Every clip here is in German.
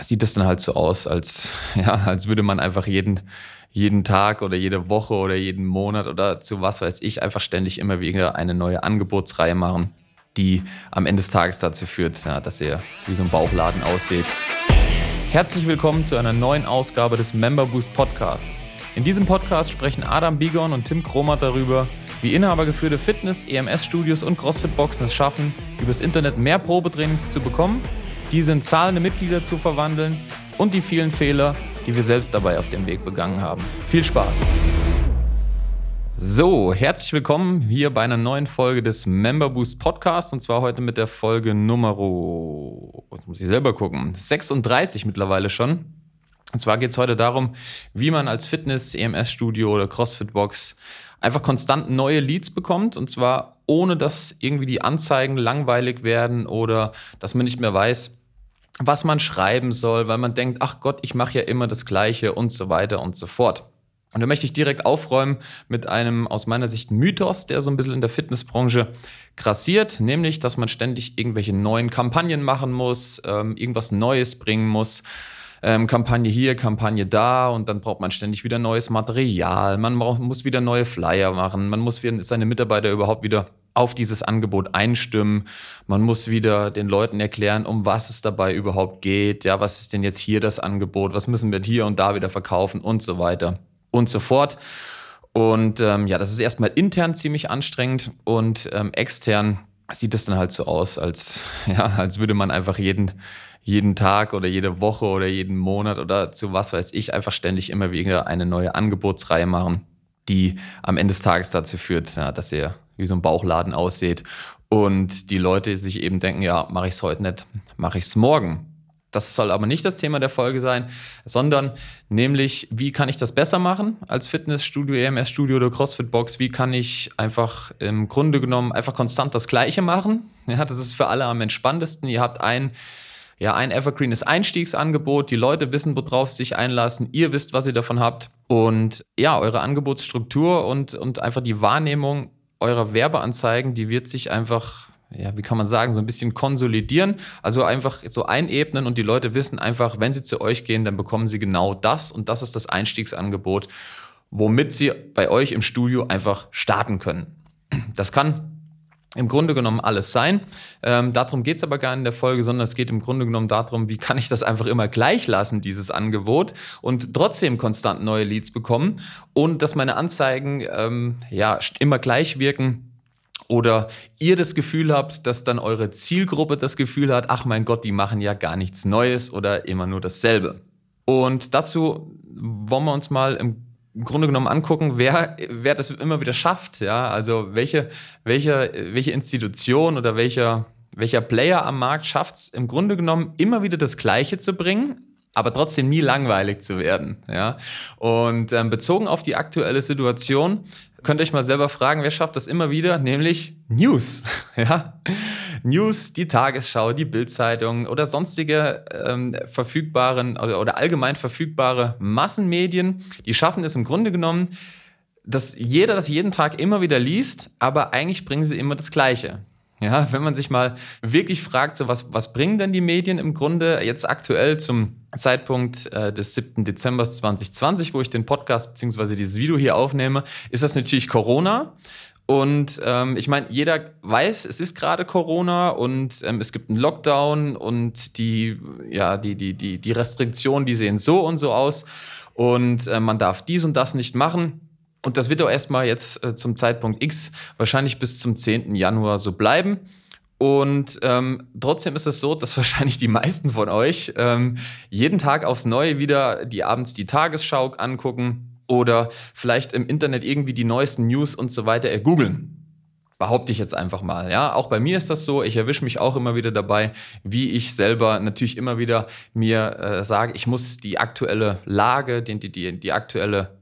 sieht es dann halt so aus, als, ja, als würde man einfach jeden, jeden Tag oder jede Woche oder jeden Monat oder zu was weiß ich einfach ständig immer wieder eine neue Angebotsreihe machen, die am Ende des Tages dazu führt, ja, dass ihr wie so ein Bauchladen aussieht. Herzlich willkommen zu einer neuen Ausgabe des Member Boost Podcast. In diesem Podcast sprechen Adam Bigon und Tim Kromat darüber, wie inhabergeführte Fitness-, EMS-Studios und CrossFit-Boxen es schaffen, übers Internet mehr Probetrainings zu bekommen diese in zahlende Mitglieder zu verwandeln und die vielen Fehler, die wir selbst dabei auf dem Weg begangen haben. Viel Spaß! So, herzlich willkommen hier bei einer neuen Folge des Member Boost Podcast und zwar heute mit der Folge Nummer, muss ich selber gucken, 36 mittlerweile schon. Und zwar geht es heute darum, wie man als Fitness, EMS-Studio oder CrossFit-Box einfach konstant neue Leads bekommt und zwar ohne dass irgendwie die Anzeigen langweilig werden oder dass man nicht mehr weiß, was man schreiben soll, weil man denkt, ach Gott, ich mache ja immer das Gleiche und so weiter und so fort. Und da möchte ich direkt aufräumen mit einem aus meiner Sicht Mythos, der so ein bisschen in der Fitnessbranche grassiert, nämlich, dass man ständig irgendwelche neuen Kampagnen machen muss, ähm, irgendwas Neues bringen muss. Ähm, Kampagne hier, Kampagne da und dann braucht man ständig wieder neues Material. Man braucht, muss wieder neue Flyer machen. Man muss seine Mitarbeiter überhaupt wieder auf dieses Angebot einstimmen. Man muss wieder den Leuten erklären, um was es dabei überhaupt geht. Ja, was ist denn jetzt hier das Angebot? Was müssen wir hier und da wieder verkaufen und so weiter und so fort. Und ähm, ja, das ist erstmal intern ziemlich anstrengend und ähm, extern sieht es dann halt so aus, als, ja, als würde man einfach jeden, jeden Tag oder jede Woche oder jeden Monat oder zu was weiß ich einfach ständig immer wieder eine neue Angebotsreihe machen, die am Ende des Tages dazu führt, ja, dass ihr wie so ein Bauchladen aussieht. Und die Leute sich eben denken, ja, mache ich es heute nicht, mache ich es morgen. Das soll aber nicht das Thema der Folge sein, sondern nämlich, wie kann ich das besser machen als Fitnessstudio, EMS-Studio oder CrossFit-Box? Wie kann ich einfach im Grunde genommen einfach konstant das Gleiche machen? Ja, das ist für alle am entspanntesten. Ihr habt ein, ja, ein evergreenes Einstiegsangebot. Die Leute wissen, worauf sie sich einlassen. Ihr wisst, was ihr davon habt. Und ja, eure Angebotsstruktur und, und einfach die Wahrnehmung eurer Werbeanzeigen, die wird sich einfach, ja, wie kann man sagen, so ein bisschen konsolidieren. Also einfach so einebnen und die Leute wissen einfach, wenn sie zu euch gehen, dann bekommen sie genau das und das ist das Einstiegsangebot, womit sie bei euch im Studio einfach starten können. Das kann im Grunde genommen alles sein. Ähm, darum geht es aber gar nicht in der Folge, sondern es geht im Grunde genommen darum, wie kann ich das einfach immer gleich lassen, dieses Angebot, und trotzdem konstant neue Leads bekommen und dass meine Anzeigen ähm, ja immer gleich wirken. Oder ihr das Gefühl habt, dass dann eure Zielgruppe das Gefühl hat, ach mein Gott, die machen ja gar nichts Neues oder immer nur dasselbe. Und dazu wollen wir uns mal im im Grunde genommen angucken, wer, wer das immer wieder schafft. Ja? Also welche, welche, welche Institution oder welcher, welcher Player am Markt schafft es im Grunde genommen immer wieder das Gleiche zu bringen, aber trotzdem nie langweilig zu werden. Ja? Und ähm, bezogen auf die aktuelle Situation könnt ihr euch mal selber fragen, wer schafft das immer wieder? Nämlich News. ja? News, die Tagesschau, die Bildzeitung oder sonstige ähm, verfügbaren oder, oder allgemein verfügbare Massenmedien, die schaffen es im Grunde genommen, dass jeder das jeden Tag immer wieder liest, aber eigentlich bringen sie immer das Gleiche. Ja, wenn man sich mal wirklich fragt, so was, was bringen denn die Medien im Grunde jetzt aktuell zum Zeitpunkt äh, des 7. Dezember 2020, wo ich den Podcast bzw. dieses Video hier aufnehme, ist das natürlich Corona. Und ähm, ich meine, jeder weiß, es ist gerade Corona und ähm, es gibt einen Lockdown und die, ja, die, die, die, die Restriktionen, die sehen so und so aus und äh, man darf dies und das nicht machen. Und das wird auch erstmal jetzt äh, zum Zeitpunkt X wahrscheinlich bis zum 10. Januar so bleiben. Und ähm, trotzdem ist es so, dass wahrscheinlich die meisten von euch ähm, jeden Tag aufs Neue wieder die abends die Tagesschau angucken oder vielleicht im Internet irgendwie die neuesten News und so weiter ergoogeln. Behaupte ich jetzt einfach mal. Ja, auch bei mir ist das so. Ich erwische mich auch immer wieder dabei, wie ich selber natürlich immer wieder mir äh, sage, ich muss die aktuelle Lage, die, die, die aktuelle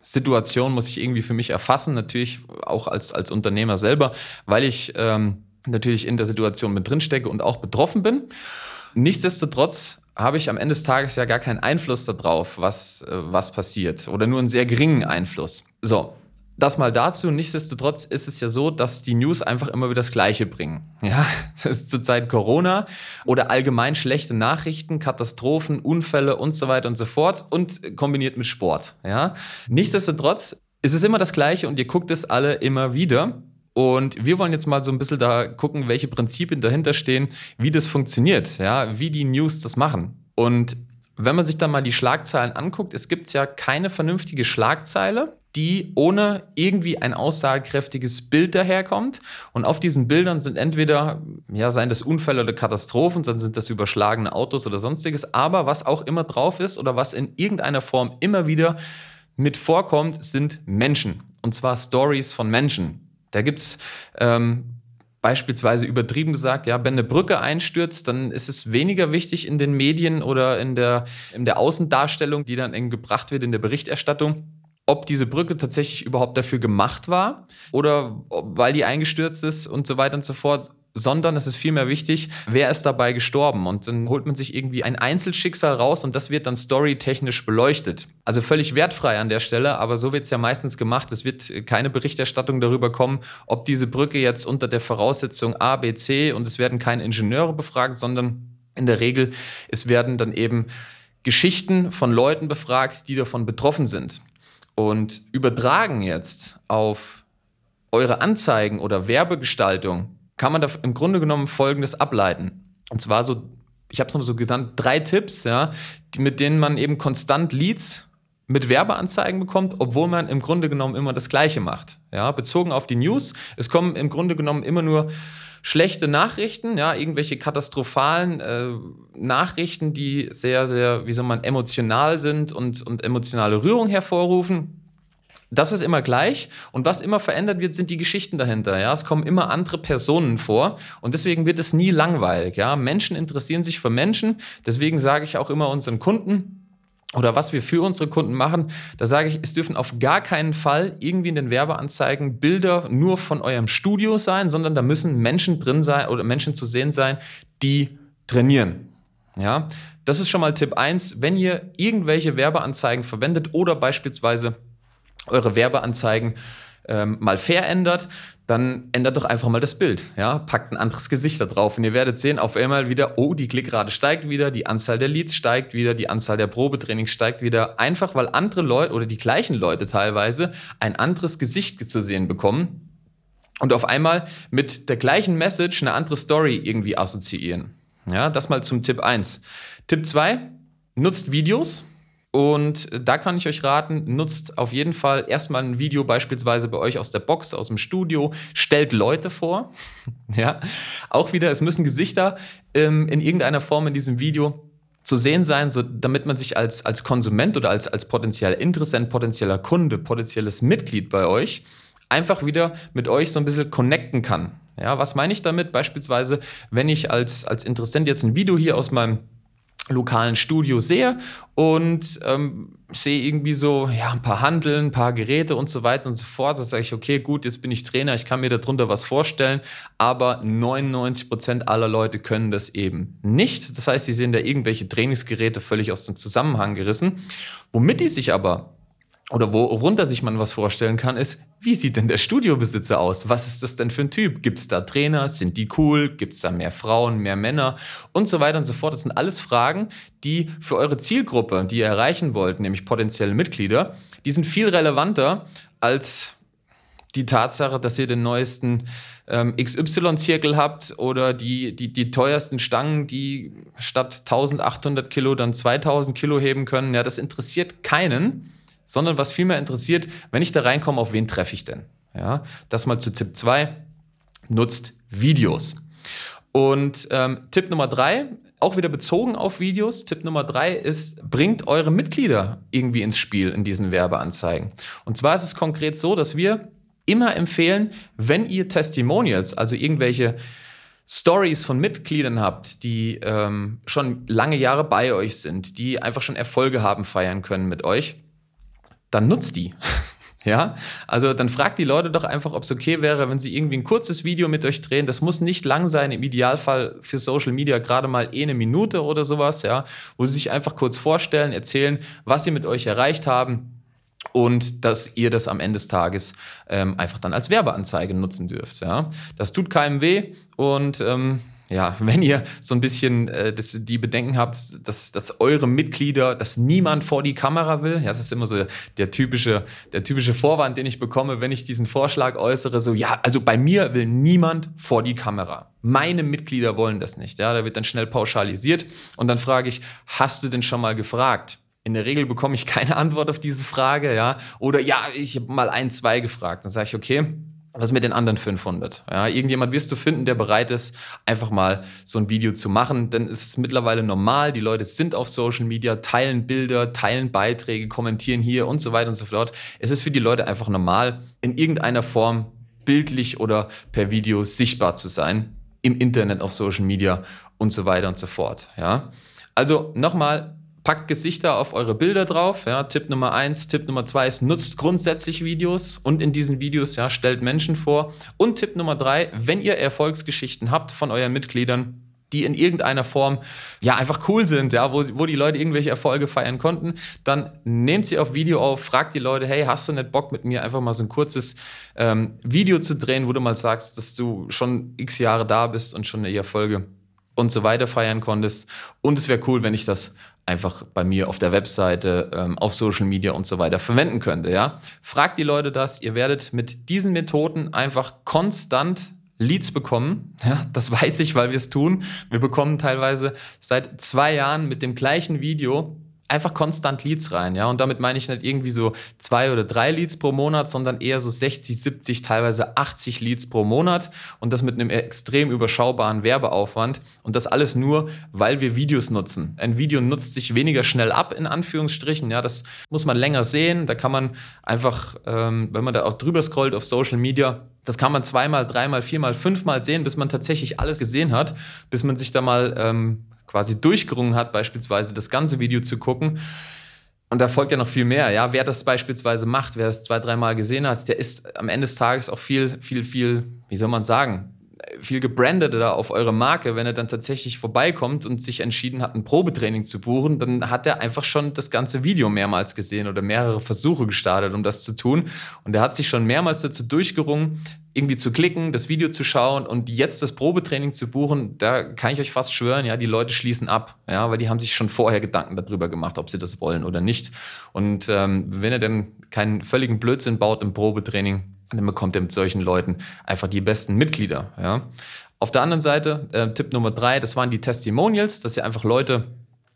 Situation muss ich irgendwie für mich erfassen. Natürlich auch als, als Unternehmer selber, weil ich ähm, natürlich in der Situation mit drinstecke und auch betroffen bin. Nichtsdestotrotz habe ich am Ende des Tages ja gar keinen Einfluss darauf, was, äh, was passiert oder nur einen sehr geringen Einfluss. So, das mal dazu. Nichtsdestotrotz ist es ja so, dass die News einfach immer wieder das Gleiche bringen. Ja, das ist zurzeit Corona oder allgemein schlechte Nachrichten, Katastrophen, Unfälle und so weiter und so fort und kombiniert mit Sport. Ja, nichtsdestotrotz ist es immer das Gleiche und ihr guckt es alle immer wieder. Und wir wollen jetzt mal so ein bisschen da gucken, welche Prinzipien dahinter stehen, wie das funktioniert, ja, wie die News das machen. Und wenn man sich dann mal die Schlagzeilen anguckt, es gibt ja keine vernünftige Schlagzeile, die ohne irgendwie ein aussagekräftiges Bild daherkommt. Und auf diesen Bildern sind entweder, ja, seien das Unfälle oder Katastrophen, dann sind das überschlagene Autos oder sonstiges. Aber was auch immer drauf ist oder was in irgendeiner Form immer wieder mit vorkommt, sind Menschen. Und zwar Stories von Menschen. Da gibt's ähm, beispielsweise übertrieben gesagt, ja, wenn eine Brücke einstürzt, dann ist es weniger wichtig in den Medien oder in der, in der Außendarstellung, die dann gebracht wird in der Berichterstattung, ob diese Brücke tatsächlich überhaupt dafür gemacht war oder weil die eingestürzt ist und so weiter und so fort, sondern es ist vielmehr wichtig, wer ist dabei gestorben. Und dann holt man sich irgendwie ein Einzelschicksal raus und das wird dann storytechnisch beleuchtet. Also völlig wertfrei an der Stelle, aber so wird es ja meistens gemacht. Es wird keine Berichterstattung darüber kommen, ob diese Brücke jetzt unter der Voraussetzung A, B, C und es werden keine Ingenieure befragt, sondern in der Regel, es werden dann eben Geschichten von Leuten befragt, die davon betroffen sind. Und übertragen jetzt auf eure Anzeigen oder Werbegestaltung kann man da im Grunde genommen Folgendes ableiten. Und zwar so, ich habe es mal so genannt, drei Tipps, ja, mit denen man eben konstant Leads mit Werbeanzeigen bekommt, obwohl man im Grunde genommen immer das Gleiche macht. Ja, bezogen auf die News. Es kommen im Grunde genommen immer nur schlechte Nachrichten, ja, irgendwelche katastrophalen äh, Nachrichten, die sehr, sehr, wie soll man, emotional sind und, und emotionale Rührung hervorrufen. Das ist immer gleich und was immer verändert wird, sind die Geschichten dahinter. Ja, es kommen immer andere Personen vor und deswegen wird es nie langweilig. Ja, Menschen interessieren sich für Menschen. Deswegen sage ich auch immer unseren Kunden oder was wir für unsere Kunden machen, da sage ich, es dürfen auf gar keinen Fall irgendwie in den Werbeanzeigen Bilder nur von eurem Studio sein, sondern da müssen Menschen drin sein oder Menschen zu sehen sein, die trainieren. Ja, das ist schon mal Tipp eins. Wenn ihr irgendwelche Werbeanzeigen verwendet oder beispielsweise eure Werbeanzeigen ähm, mal verändert, dann ändert doch einfach mal das Bild. Ja? Packt ein anderes Gesicht da drauf und ihr werdet sehen, auf einmal wieder, oh, die Klickrate steigt wieder, die Anzahl der Leads steigt wieder, die Anzahl der Probetrainings steigt wieder. Einfach weil andere Leute oder die gleichen Leute teilweise ein anderes Gesicht zu sehen bekommen und auf einmal mit der gleichen Message eine andere Story irgendwie assoziieren. Ja, das mal zum Tipp 1. Tipp 2, nutzt Videos. Und da kann ich euch raten, nutzt auf jeden Fall erstmal ein Video beispielsweise bei euch aus der Box, aus dem Studio, stellt Leute vor. ja, auch wieder, es müssen Gesichter ähm, in irgendeiner Form in diesem Video zu sehen sein, so, damit man sich als, als Konsument oder als, als potenzieller Interessent, potenzieller Kunde, potenzielles Mitglied bei euch einfach wieder mit euch so ein bisschen connecten kann. Ja, was meine ich damit? Beispielsweise, wenn ich als, als Interessent jetzt ein Video hier aus meinem lokalen Studio sehe und ähm, sehe irgendwie so ja, ein paar Handeln, ein paar Geräte und so weiter und so fort. Da sage ich, okay, gut, jetzt bin ich Trainer, ich kann mir darunter was vorstellen, aber 99 Prozent aller Leute können das eben nicht. Das heißt, die sehen da irgendwelche Trainingsgeräte völlig aus dem Zusammenhang gerissen. Womit die sich aber oder worunter sich man was vorstellen kann, ist, wie sieht denn der Studiobesitzer aus? Was ist das denn für ein Typ? Gibt es da Trainer? Sind die cool? Gibt es da mehr Frauen, mehr Männer? Und so weiter und so fort. Das sind alles Fragen, die für eure Zielgruppe, die ihr erreichen wollt, nämlich potenzielle Mitglieder, die sind viel relevanter als die Tatsache, dass ihr den neuesten ähm, XY-Zirkel habt oder die, die, die teuersten Stangen, die statt 1800 Kilo dann 2000 Kilo heben können. Ja, das interessiert keinen sondern was vielmehr interessiert, wenn ich da reinkomme, auf wen treffe ich denn? Ja, das mal zu Tipp 2, nutzt Videos. Und ähm, Tipp Nummer 3, auch wieder bezogen auf Videos, Tipp Nummer 3 ist, bringt eure Mitglieder irgendwie ins Spiel in diesen Werbeanzeigen. Und zwar ist es konkret so, dass wir immer empfehlen, wenn ihr Testimonials, also irgendwelche Stories von Mitgliedern habt, die ähm, schon lange Jahre bei euch sind, die einfach schon Erfolge haben feiern können mit euch, dann nutzt die. Ja, also dann fragt die Leute doch einfach, ob es okay wäre, wenn sie irgendwie ein kurzes Video mit euch drehen. Das muss nicht lang sein, im Idealfall für Social Media gerade mal eh eine Minute oder sowas, ja, wo sie sich einfach kurz vorstellen, erzählen, was sie mit euch erreicht haben und dass ihr das am Ende des Tages ähm, einfach dann als Werbeanzeige nutzen dürft. Ja? Das tut keinem weh und ähm, ja, wenn ihr so ein bisschen äh, das, die Bedenken habt, dass, dass eure Mitglieder, dass niemand vor die Kamera will, ja, das ist immer so der typische, der typische Vorwand, den ich bekomme, wenn ich diesen Vorschlag äußere, so, ja, also bei mir will niemand vor die Kamera. Meine Mitglieder wollen das nicht, ja, da wird dann schnell pauschalisiert und dann frage ich, hast du denn schon mal gefragt? In der Regel bekomme ich keine Antwort auf diese Frage, ja, oder ja, ich habe mal ein, zwei gefragt, dann sage ich, okay, was mit den anderen 500? Ja, irgendjemand wirst du finden, der bereit ist, einfach mal so ein Video zu machen. Denn es ist mittlerweile normal. Die Leute sind auf Social Media, teilen Bilder, teilen Beiträge, kommentieren hier und so weiter und so fort. Es ist für die Leute einfach normal, in irgendeiner Form bildlich oder per Video sichtbar zu sein. Im Internet, auf Social Media und so weiter und so fort. Ja. Also nochmal, packt Gesichter auf eure Bilder drauf. Ja, Tipp Nummer eins. Tipp Nummer zwei ist, nutzt grundsätzlich Videos und in diesen Videos ja, stellt Menschen vor. Und Tipp Nummer drei, wenn ihr Erfolgsgeschichten habt von euren Mitgliedern, die in irgendeiner Form ja einfach cool sind, ja, wo, wo die Leute irgendwelche Erfolge feiern konnten, dann nehmt sie auf Video auf, fragt die Leute, hey, hast du nicht Bock mit mir einfach mal so ein kurzes ähm, Video zu drehen, wo du mal sagst, dass du schon x Jahre da bist und schon eine Erfolge und so weiter feiern konntest. Und es wäre cool, wenn ich das einfach bei mir auf der Webseite, ähm, auf Social Media und so weiter verwenden könnte. Ja? Fragt die Leute das, ihr werdet mit diesen Methoden einfach konstant Leads bekommen. Ja, das weiß ich, weil wir es tun. Wir bekommen teilweise seit zwei Jahren mit dem gleichen Video einfach konstant Leads rein, ja. Und damit meine ich nicht irgendwie so zwei oder drei Leads pro Monat, sondern eher so 60, 70, teilweise 80 Leads pro Monat und das mit einem extrem überschaubaren Werbeaufwand. Und das alles nur, weil wir Videos nutzen. Ein Video nutzt sich weniger schnell ab, in Anführungsstrichen, ja. Das muss man länger sehen. Da kann man einfach, ähm, wenn man da auch drüber scrollt auf Social Media, das kann man zweimal, dreimal, viermal, fünfmal sehen, bis man tatsächlich alles gesehen hat, bis man sich da mal ähm, quasi durchgerungen hat, beispielsweise das ganze Video zu gucken. Und da folgt ja noch viel mehr. Ja, wer das beispielsweise macht, wer das zwei, dreimal gesehen hat, der ist am Ende des Tages auch viel, viel, viel, wie soll man sagen, viel gebrandeter auf eure Marke, wenn er dann tatsächlich vorbeikommt und sich entschieden hat, ein Probetraining zu buchen, dann hat er einfach schon das ganze Video mehrmals gesehen oder mehrere Versuche gestartet, um das zu tun. Und er hat sich schon mehrmals dazu durchgerungen, irgendwie zu klicken, das Video zu schauen und jetzt das Probetraining zu buchen, da kann ich euch fast schwören, ja, die Leute schließen ab, ja, weil die haben sich schon vorher Gedanken darüber gemacht, ob sie das wollen oder nicht. Und ähm, wenn er dann keinen völligen Blödsinn baut im Probetraining, dann bekommt er mit solchen Leuten einfach die besten Mitglieder. Ja. Auf der anderen Seite, äh, Tipp Nummer drei, das waren die Testimonials, dass ihr einfach Leute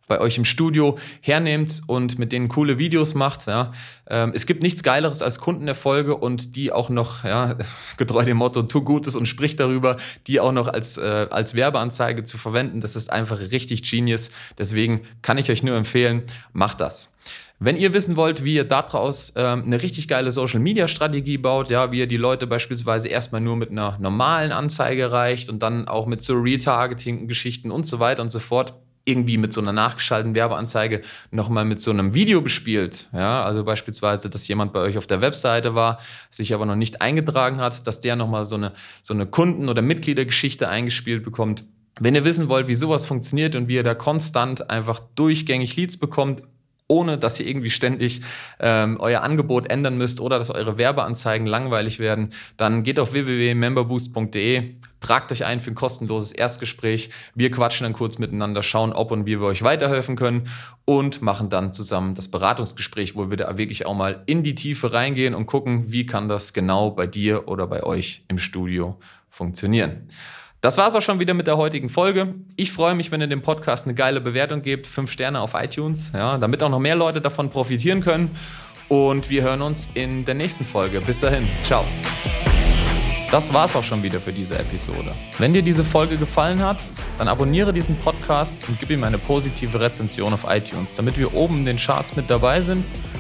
bei euch im Studio hernehmt und mit denen coole Videos macht. Ja. Ähm, es gibt nichts Geileres als Kundenerfolge und die auch noch, ja, getreu dem Motto, tu Gutes und sprich darüber, die auch noch als, äh, als Werbeanzeige zu verwenden. Das ist einfach richtig genius. Deswegen kann ich euch nur empfehlen, macht das. Wenn ihr wissen wollt, wie ihr daraus ähm, eine richtig geile Social-Media-Strategie baut, ja, wie ihr die Leute beispielsweise erstmal nur mit einer normalen Anzeige erreicht und dann auch mit so Retargeting-Geschichten und so weiter und so fort, irgendwie mit so einer nachgeschalteten Werbeanzeige nochmal mit so einem Video bespielt. Ja, also beispielsweise, dass jemand bei euch auf der Webseite war, sich aber noch nicht eingetragen hat, dass der nochmal so eine, so eine Kunden- oder Mitgliedergeschichte eingespielt bekommt. Wenn ihr wissen wollt, wie sowas funktioniert und wie ihr da konstant einfach durchgängig Leads bekommt, ohne dass ihr irgendwie ständig ähm, euer Angebot ändern müsst oder dass eure Werbeanzeigen langweilig werden, dann geht auf www.memberboost.de, tragt euch ein für ein kostenloses Erstgespräch. Wir quatschen dann kurz miteinander, schauen, ob und wie wir euch weiterhelfen können und machen dann zusammen das Beratungsgespräch, wo wir da wirklich auch mal in die Tiefe reingehen und gucken, wie kann das genau bei dir oder bei euch im Studio funktionieren. Das war's auch schon wieder mit der heutigen Folge. Ich freue mich, wenn ihr dem Podcast eine geile Bewertung gebt, fünf Sterne auf iTunes, ja, damit auch noch mehr Leute davon profitieren können. Und wir hören uns in der nächsten Folge. Bis dahin, ciao. Das war's auch schon wieder für diese Episode. Wenn dir diese Folge gefallen hat, dann abonniere diesen Podcast und gib ihm eine positive Rezension auf iTunes, damit wir oben in den Charts mit dabei sind